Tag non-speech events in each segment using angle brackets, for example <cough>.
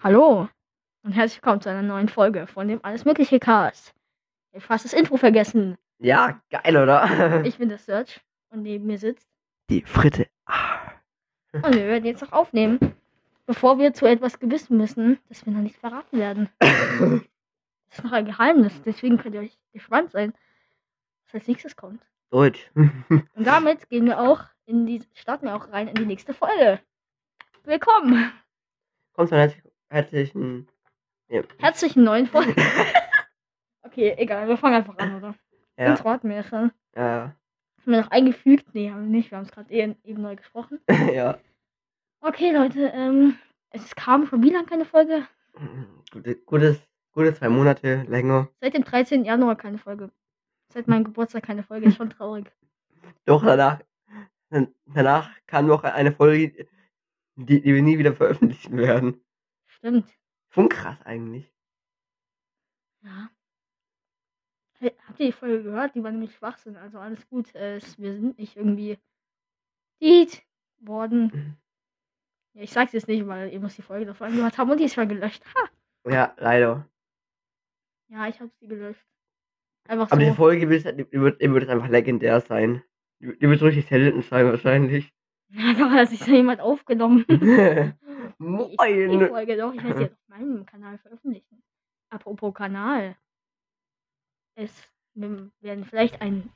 Hallo und herzlich willkommen zu einer neuen Folge von dem Alles Mögliche Cast. Ich fast das Intro vergessen. Ja, geil, oder? <laughs> Ich bin der Search und neben mir sitzt. Die Fritte. Und wir werden jetzt noch aufnehmen, bevor wir zu etwas gewissen müssen, das wir noch nicht verraten werden. <laughs> Das ist noch ein Geheimnis, deswegen könnt ihr euch gespannt sein, was als nächstes kommt. Deutsch. <laughs> Und damit gehen wir auch in die, starten wir auch rein in die nächste Folge. Willkommen! Kommt herzlich, herzlichen. Ja. Herzlichen neuen Folge. <laughs> Okay, egal, wir fangen einfach an, oder? Ja, Intro hatten wir ja schon. ja, Haben wir noch eingefügt? Nee, haben wir nicht. Wir haben es gerade eben, eben neu gesprochen. <laughs> ja. Okay, Leute, ähm, es kam schon wie lange keine Folge? Gute, gutes, gute zwei Monate länger. Seit dem 13. Januar keine Folge. Seit meinem Geburtstag keine Folge. Ist schon traurig. <laughs> Doch danach, danach kam noch eine Folge, die, die wir nie wieder veröffentlichen werden. Stimmt. Schon krass eigentlich. Ja. Hey, habt ihr die Folge gehört? Die war nämlich Schwachsinn. Also alles gut. Äh, wir sind nicht irgendwie Deed worden. Ja, ich sag's jetzt nicht, weil ihr müsst die Folge davor angehört haben und die ist schon gelöscht. Ha! Ja, leider. Ja, ich hab sie gelöscht. Einfach Aber die so. Folge wird, die wird, die wird einfach legendär sein. Die, die wird so richtig selten sein wahrscheinlich. <laughs> Einfach hat sich so jemand aufgenommen. <laughs> Ich die Moin! Folge doch, ich werde sie auf meinem Kanal veröffentlichen. Apropos Kanal. Es wir werden vielleicht einen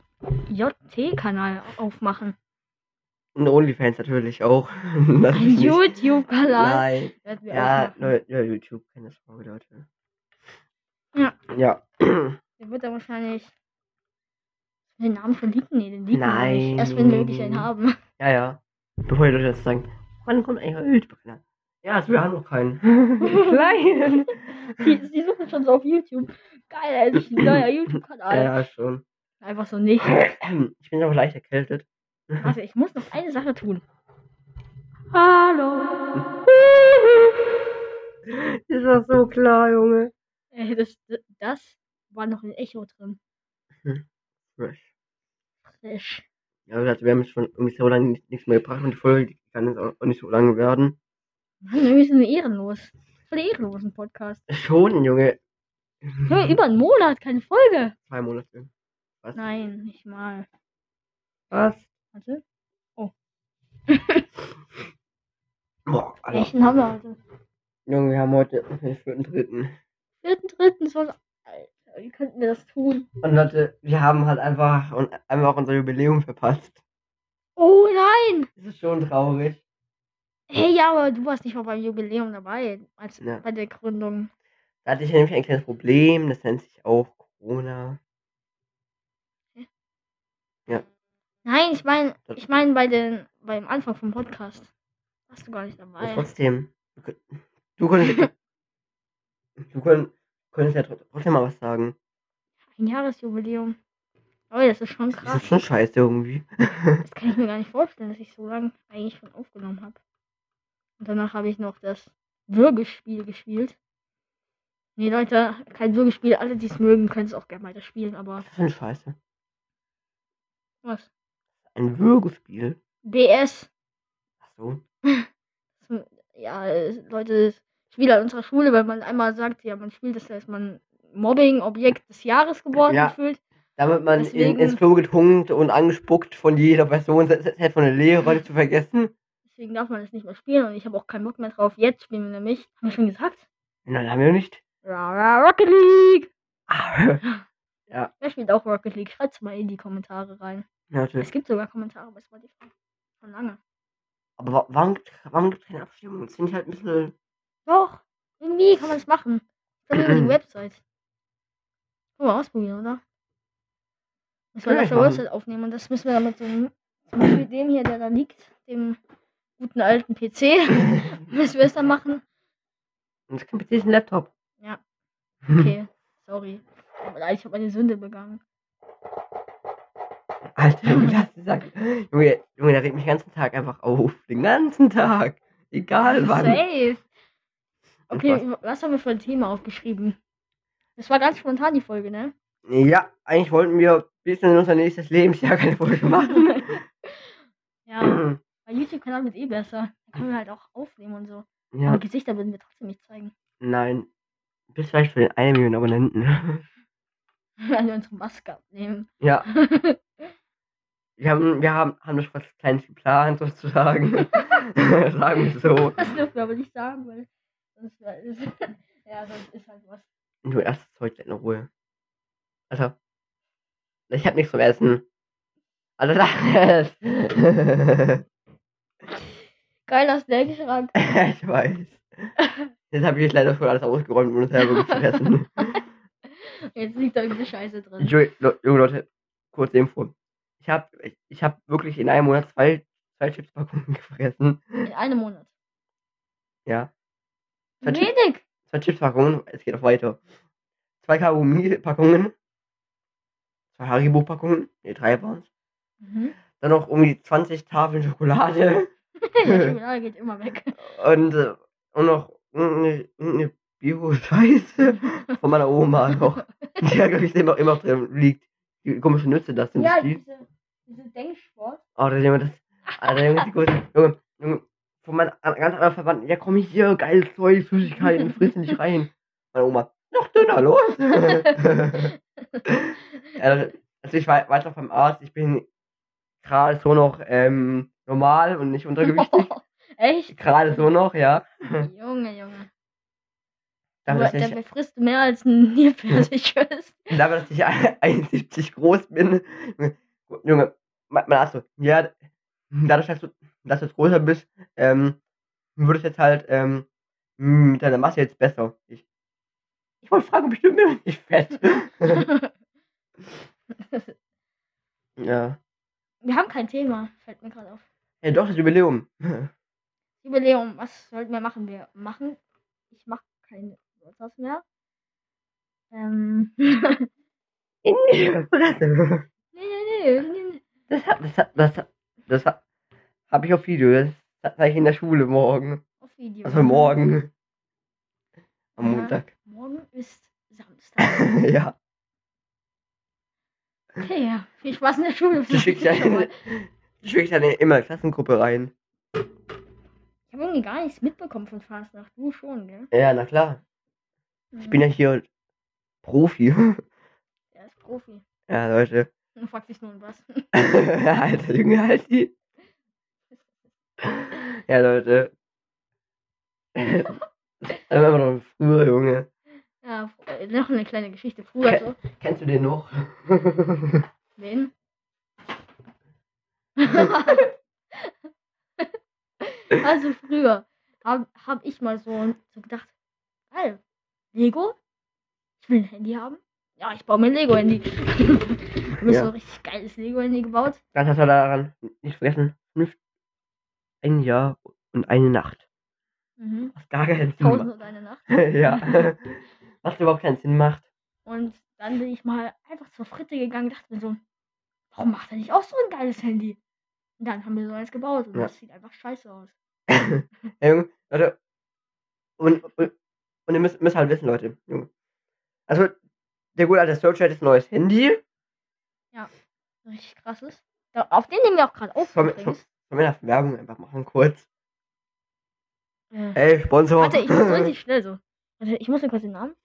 JT-Kanal aufmachen. Und OnlyFans natürlich auch. <laughs> Ein. YouTube-Kanal. Nein. Ja, auch machen. nur, nur YouTube, keine Sorge, Leute. Ja. Ja. <clears throat> Der wird dann wahrscheinlich den Namen schon liegen. Nee, den liegen Nein. nicht. Erst wenn wir wirklich einen haben. Ja, ja. Bevor die Leute jetzt sagen, wann kommt eigentlich euer YouTube-Kanal? Ja, also wir haben noch keinen. <laughs> Kleinen. Die, die suchen schon so auf YouTube. Geil, endlich ein neuer YouTube-Kanal. Ja, ja, schon. Einfach so nicht. Ich bin aber leicht erkältet. Also ich muss noch eine Sache tun. Hallo. Ist das so klar, Junge? Äh, das, das war noch ein Echo drin. Fresh. Frisch. Ja, wir haben jetzt schon irgendwie so lange nicht- nichts mehr gebracht und die Folge die kann jetzt auch auch nicht so lange werden. Mann, irgendwie sind wir ehrenlos. Voll ehrenlos ein Podcast. Schon, Junge. Hör, über einen Monat, keine Folge. Zwei Monate. Was? Nein, nicht mal. Was? Warte. <laughs> Boah, Alter. Welchen haben wir heute? Junge, wir haben heute den vierten, dritten. Vierten, dritten, so. Alter, wie könnten wir das tun? Und Leute, wir haben halt einfach, und einfach unser Jubiläum verpasst. Oh nein! Das ist schon traurig. Hey, ja, aber du warst nicht mal beim Jubiläum dabei, als Ja. bei der Gründung. Da hatte ich nämlich ein kleines Problem, das nennt sich auch Corona. Nein, ich meine, ich meine bei den, beim Anfang vom Podcast. Warst du gar nicht dabei. trotzdem, du, könnt- du konntest, <laughs> du könnt, könntest ja tr- trotzdem mal was sagen. Ein Jahresjubiläum. Oh, das ist schon Das krass. ist schon scheiße irgendwie. Das kann ich mir <laughs> gar nicht vorstellen, dass ich so lange eigentlich schon aufgenommen habe. Und danach habe ich noch das Würgespiel gespielt. Nee, Leute, kein Würgespiel. Alle, die es mögen, können es auch gerne weiter spielen, aber Das ist scheiße. was? Ein Würgespiel. BS. Ach so. <laughs> Ja, Leute, Spiel an unserer Schule, weil man einmal sagt, ja, man spielt das, da ist man Mobbing-Objekt des Jahres geworden Ja. gefühlt. Damit man in, ins Klo getunkt und angespuckt von jeder Person, selbst selbst von der Lehrer nicht zu vergessen. Deswegen darf man das nicht mehr spielen und ich habe auch keinen Bock mehr drauf. Jetzt spielen wir nämlich, haben wir schon gesagt, Nein, haben wir nicht. Rocket League. <laughs> Ah, Wer spielt auch Rocket League? Schreibt's mal in die Kommentare rein. ja, Es natürlich. gibt sogar Kommentare bei Spotify. Schon lange. Aber wa- warum, warum gibt es keine Abstimmung? Das finde ich halt ein bisschen. Doch, irgendwie kann man das machen. Ich über die Website. Können wir ausprobieren, oder? Müssen wir Können auf der. Website aufnehmen und das müssen wir dann mit so einem, zum Beispiel dem hier, der da liegt, dem guten alten PC, müssen <laughs> wir es dann machen. Das PC ist ein Laptop. Ja. Okay, sorry. Ich habe eine Sünde begangen. Alter, wie hast du gesagt? Junge, Junge, der regt mich den ganzen Tag einfach auf. Den ganzen Tag. Egal wann. Safe. Okay, was haben wir für ein Thema aufgeschrieben? Das war ganz spontan die Folge, ne? Ja, eigentlich wollten wir bis in unser nächstes Lebensjahr keine Folge machen. <laughs> ja, <clears throat> bei YouTube-Kanal wird eh besser. Da können wir halt auch aufnehmen und so. Ja, Aber Gesichter würden wir trotzdem nicht zeigen. nein. Bis vielleicht für den 1 Million Abonnenten. <laughs> Wenn wir unsere Maske abnehmen. ja, <laughs> wir haben, wir haben, haben das was Kleines geplant, sozusagen. <laughs> Sagen wir so. Das dürfen wir aber nicht sagen, weil sonst ist, ja, sonst ist halt was. Du erst heute in Ruhe. Also, ich hab nichts zum Essen. Also, das. Geiler Snackschrank. <laughs> ich weiß. Jetzt habe ich leider schon alles ausgeräumt und selber gefressen. <laughs> Jetzt liegt da irgendeine Scheiße drin. Junge Leute, kurze Info. Ich habe ich, ich hab wirklich in einem Monat zwei, zwei Chipspackungen <laughs> gefressen. In einem Monat. Ja, Zwei Chips- Wenig. zwei Chipspackungen, es geht auch weiter. Zwei Kaugummi-Packungen. Zwei Haribo-Packungen. Ne, drei waren's. Mhm. Dann noch irgendwie 20 Tafeln Schokolade. <laughs> Die Schokolade geht immer weg. Und, äh, und noch eine, eine Bio-Scheiße <laughs> von meiner Oma noch. Die ja, glaube ich, immer, immer drin liegt. Die komische Nütze, das sind ja, die. diese, diese Denksport. Oh, das Junge, das. Alter, Junge, die große. Junge, Junge, von meinen an- ganz anderen Verwandten. Ja, komm hier, geiles Zeug, Süßigkeiten, <laughs> friss nicht rein. Meine Oma, noch dünner, los. also, also, ich war weiter beim Arzt. Ich bin gerade so noch ähm, normal und nicht untergewichtig. <laughs> Echt? Gerade so noch, ja. Junge, Junge. Dafür, dass der ich, befrisst mehr als ein Nilpfirsich ist. dafür, dass ich 71 <laughs> groß bin. Junge, mein Arzt so, ja, dadurch, dass du, dass du jetzt größer bist, ähm, wird es jetzt halt ähm, mit deiner Masse jetzt besser. Ich, ich wollte fragen, ob ich bin nicht fett. <laughs> ja. Wir haben kein Thema, fällt mir gerade auf. Ja, doch, das Jubiläum. Jubiläum, was sollten wir machen? Wir machen, ich mache keine Wörter mehr. Ähm, nee, <laughs> In die Fresse. nee, nee, nee. Das hat, das hat, das hat, das hat, hab ich auf Video. Das zeige ich in der Schule morgen. Auf Video. Also morgen. Am Ja. Montag. Morgen ist Samstag. <laughs> ja. Okay, ja. Viel Spaß in der Schule. Du schickst ja, Mal. du schickst ja in immer Klassengruppe rein. Ich habe irgendwie gar nichts mitbekommen von Fastnacht. Du schon, gell? Ja, na klar. Ich bin ja hier Profi. <laughs> Er ist Profi. ja, Leute. Du fragst dich nur was. <laughs> <laughs> Alter Junge, halt die. ja, Leute. Immer noch früher, Junge. Ja, äh, noch eine kleine Geschichte. Früher so. Kennst du den noch? Wen? <laughs> also früher habe hab ich mal so, so gedacht, geil, Lego? Ich will ein Handy haben. Ja, ich baue mir ein Lego-Handy. <laughs> Ich habe Ja. so ein richtig geiles Lego-Handy gebaut. Ganz hast du daran nicht vergessen. Ein Jahr und eine Nacht. Mhm. Was gar keinen Sinn Tausend macht. und eine Nacht. <laughs> ja. Was überhaupt keinen Sinn macht. Und dann bin ich mal einfach zur Fritte gegangen und dachte mir so, warum macht er nicht auch so ein geiles Handy? Und dann haben wir so eins gebaut und Ja. das sieht einfach scheiße aus. <laughs> Ja, Junge, Leute. Und, und, und ihr müsst, müsst halt wissen, Leute. Junge. Also, der gute alte Search hat jetzt ein neues Handy. Richtig krasses. Da, auf den nehmen wir auch gerade auf. Sollen wir, das Werbung einfach machen, kurz? Äh, Ey, Sponsor. Warte, ich muss richtig <laughs> schnell so. Warte, ich muss mir kurz den Namen.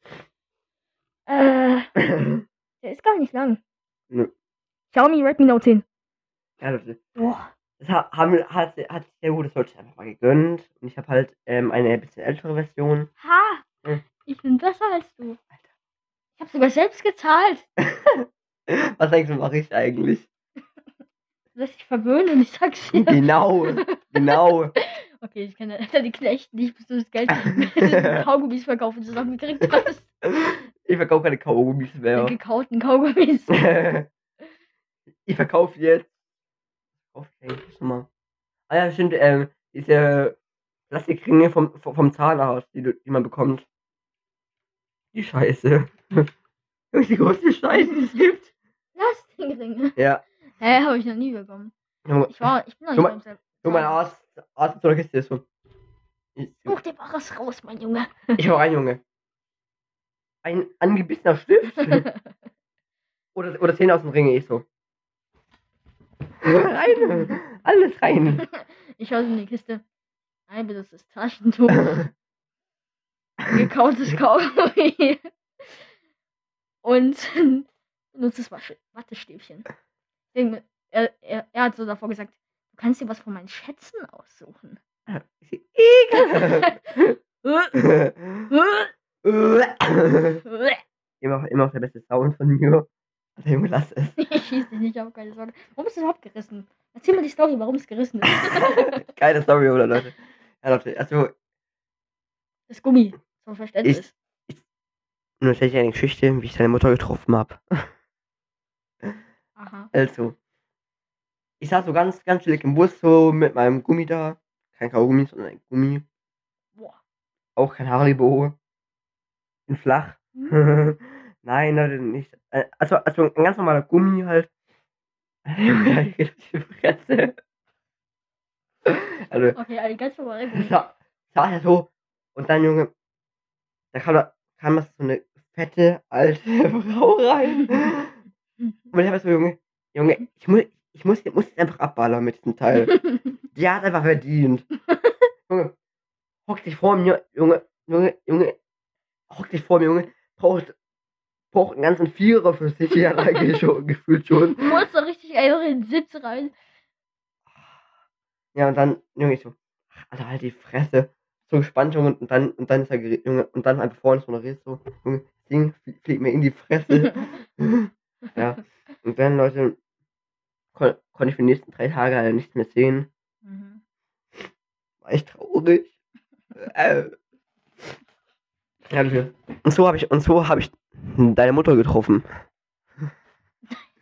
Äh, <clears throat> der ist gar nicht lang. Nö. Xiaomi Redmi Note 10. ja, Leute. Boah. Das hat, hat sich der gute Search einfach mal gegönnt. Und ich habe halt ähm, eine bisschen ältere Version. Ha! Hm. Ich bin besser als du. Ich habe sogar selbst gezahlt. <laughs> Was denkst du, mache ich eigentlich? Lass dich verwöhnen, ich sag's dir. genau, genau. <laughs> Okay, ich kenne Alter, die Knechten nicht, bis du das Geld mit <laughs> Kaugummis verkaufen zusammengekriegt hast. Ich verkaufe keine Kaugummis Die mehr. gekauten Kaugummis. Ich verkaufe jetzt. Schon mal. Ah ja, stimmt, ähm, diese Plastikringe vom, vom Zahnarzt, die, die man bekommt. Die Scheiße. <laughs> die größte Scheiße, die es gibt. Plastikringe. Ja. Hä, habe ich noch nie bekommen. Ich war, ich bin noch Du nicht mein- so mein Arzt, Arzt in so einer Kiste ist so. Such dir mal was raus, mein Junge. ich hau rein, Junge. Ein angebissener Stift. <laughs> oder, oder Zähne aus dem Ringe, ich so. Rein. Alles rein. <laughs> Ich schaue in die Kiste. Ein benutztes Taschentuch. gekautes Kaugummi. Und <laughs> ein benutztes Wasche- Wattestäbchen. Er, er, er hat so davor gesagt, du kannst dir was von meinen Schätzen aussuchen. <laughs> Immer, immer noch der beste Sound von mir. Junge, lass es. <laughs> schieße dich nicht auf, keine Sorge. Warum ist es überhaupt gerissen? Erzähl mal die Story, warum es gerissen ist. <laughs> Geile Story, oder Leute? Ja, Leute, also, Das Gummi, zum Verständnis. nun erzähle ich eine Geschichte, wie ich seine Mutter getroffen habe. Aha. Also, ich saß so ganz, ganz chillig im Bus, so mit meinem Gummi da. Kein Kaugummi, sondern ein Gummi. Boah. Auch kein Haribo. In flach. Hm? <laughs> Nein, Leute, nicht. Äh, Also, also ein ganz normaler Gummi halt. Ich <laughs> Fresse. Also, Okay, ein ganz normaler Gummi. sa saß er so. Und dann, Junge, da kam, da kam da so eine fette, alte <laughs> Frau rein. <laughs> Und ich habe so, Junge, Junge, ich muss, ich muss, muss jetzt einfach abballern mit diesem Teil. Die hat einfach verdient. Junge, hock dich vor mir, Junge, Junge, Junge, hock dich vor mir, Junge, braucht, braucht einen ganzen Vierer für sich, ja, eigentlich schon, gefühlt schon. Du musst doch richtig einfach in den Sitz rein. Ja, und dann, Junge, ich so, Alter, halt die Fresse. So gespannt, Junge, und dann, und dann ist er geredet, Junge, und dann einfach vorne so eine Rede, so, Junge, das Ding flie- fliegt mir in die Fresse. <laughs> ja, und dann, Leute, kon konnte ich für die nächsten drei Tage halt nichts mehr sehen. Mhm. War echt traurig. <laughs> äh. Ja. Und so habe ich, und so habe ich deine Mutter getroffen.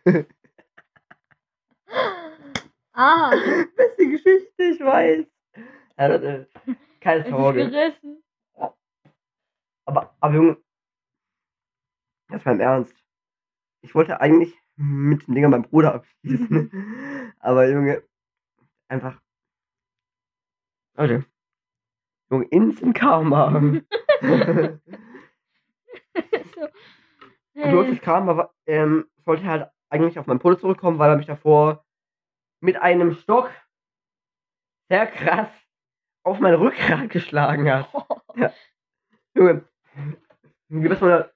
<laughs> Ah, Beste Geschichte, ich weiß. Ja, Leute, keine es ist Sorge. gerissen. Aber, aber Junge, jetzt mal im Ernst. Ich wollte eigentlich mit den Dingern meinem Bruder abschließen. <laughs> aber Junge, einfach. Leute. Junge, Instant Karma. <laughs> so. Bloßes Karma war, ähm, sollte halt eigentlich auf meinen Bruder zurückkommen, weil er mich davor mit einem Stock sehr krass auf mein Rückgrat geschlagen hat. Junge, wie bist du da?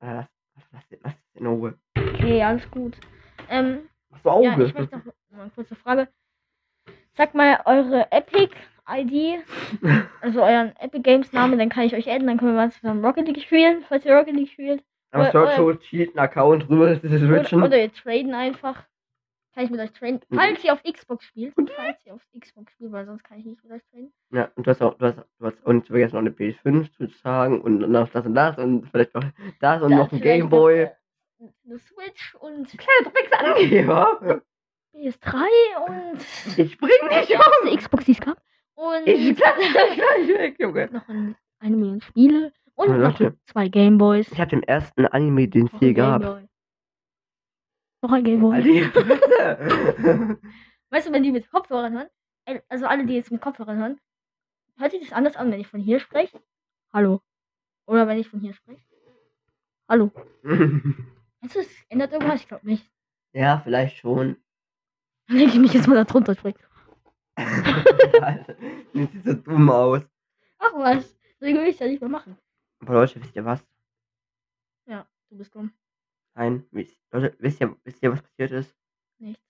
Lass, lass, lass, in Ruhe. Okay, alles gut. Ähm, Machst du Auge? ja, ich möchte noch mal eine kurze Frage. Sag mal eure Epic-ID, also euren Epic Games-Namen, dann kann ich euch adden, dann können wir mal zusammen Rocket League spielen, falls ihr Rocket League spielt. Aber Search so cheat einen Account rüber das ist switchen. oder ihr traden einfach. Kann ich mit euch traden. Mhm. Falls ihr auf Xbox spielt. Falls ihr auf Xbox spielt, weil sonst kann ich nicht mit euch traden. Ja, und du hast auch, du hast, du hast auch nicht vergessen, noch eine PS5 zu sagen und noch das und das und vielleicht noch das und Da noch ein Gameboy. Eine Switch und Kleiner Drecksangeber. PS3 und Ich bring dich um. Xbox, die es gab. Und Ich kann <laughs> gleich weg, Junge. noch ein, eine Million Spiele. Und Ja, noch Leute. zwei Gameboys. Ich hab den ersten Anime, den es ein gab. Noch ein Gameboy. <laughs> <laughs> Weißt du, wenn die mit Kopfhörern hören, also alle, die jetzt mit Kopfhörern hören, hört sich das anders an, wenn ich von hier spreche? Hallo. Oder wenn ich von hier spreche? Hallo. Meinst du, es ändert irgendwas? Ich glaube nicht. ja, vielleicht schon. Dann lege ich mich jetzt mal da drunter sprechen. <laughs> Alter, du siehst so dumm aus. Ach was. So will ich ja nicht mehr machen. Aber Leute, wisst ihr was? Ja, du bist dumm. Nein, wisst, Leute, wisst ihr, wisst ihr, was passiert ist? Nichts.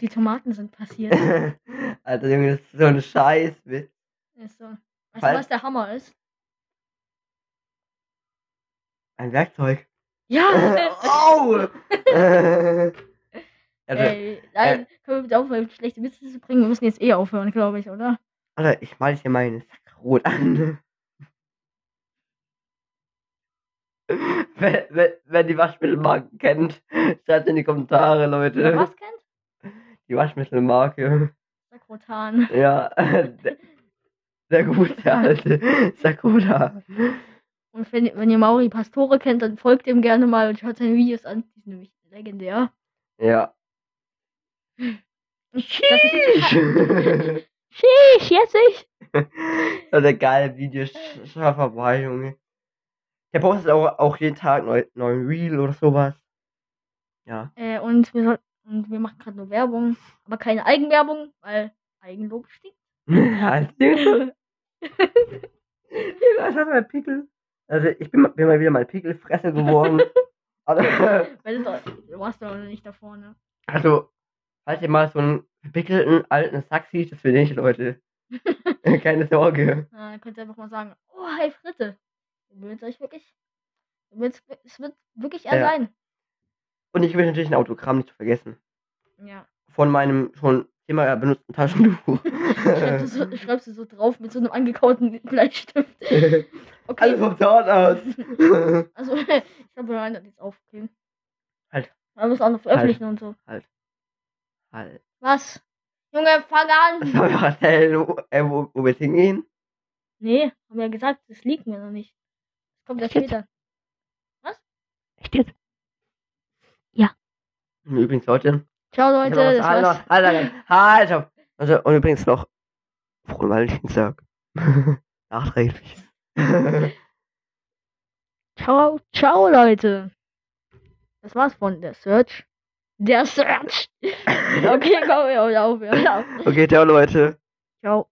Die Tomaten sind passiert. <laughs> Alter, Junge, das ist so ein Scheißwitz. ist so. Weißt du, Falls- was der Hammer ist? Ein Werkzeug. Ja! <laughs> Au! Also, Ey, nein, können wir bitte aufhören, schlechte Witze zu bringen? Wir müssen jetzt eh aufhören, glaube ich, oder? Alter, ich mal hier meine Sackrot an. <laughs> Wer, wer, wer die Waschmittelmarken kennt, schreibt in die Kommentare, Wer Leute. was kennt? Die Waschmittelmarke. Sakrotan. <laughs> Ja, der, der gute alte Sakura. Und wenn, wenn ihr Mauri Pastore kennt, dann folgt ihm gerne mal und schaut seine Videos an. Die sind nämlich legendär. Ja. Das ist, <laughs> Sheesh, jetzt ich. Also <laughs> geile Videos, schau vorbei, Junge. Der postet auch, auch jeden Tag neu, neuen Reel oder sowas. Ja. Äh, und wir soll, und wir machen gerade nur Werbung, aber keine Eigenwerbung, weil Eigenlob stinkt. <laughs> ja. Was hat mein Pickel? Also ich bin, mal- bin mal wieder mal Pickelfresse geworden. Aber, das du warst doch noch nicht da vorne. also, falls ihr mal so einen verpickelten alten Sack seht, das bin ich, Leute. <laughs> Keine Sorge. Ja, dann könnt ihr einfach mal sagen, oh, hey Fritte. Ihr würdet euch wirklich, es wird wirklich er Ja. sein. Und ich will natürlich ein Autogramm nicht vergessen. Ja. Von meinem schon immer benutzten Taschentuch. Schreibst du, so, schreibst du so drauf mit so einem angekauten Bleistift. <laughs> Okay. Alles vom Zahnarzt. <laughs> Also, ich glaube, wir hören das jetzt auf. Okay. Halt. Man muss auch noch veröffentlichen und so. halt. Was? Junge, fang Was an! soll ich erzählen, wo, äh, wo, wo wir hingehen? Nee, haben wir ja gesagt, das liegt mir noch nicht. Das kommt ja Echt später. Echt jetzt? Ja. Und Übrigens, Leute. Ciao, Leute. was- Das war's. noch- halt, <laughs> halt, stopp. Also, und übrigens noch frohen Valentinstag. <laughs> Nachträglich. Ciao, ciao, Leute. Das war's von der Search. Der Search. okay, komm, hör auf, hör auf. okay, ciao, Leute. Ciao.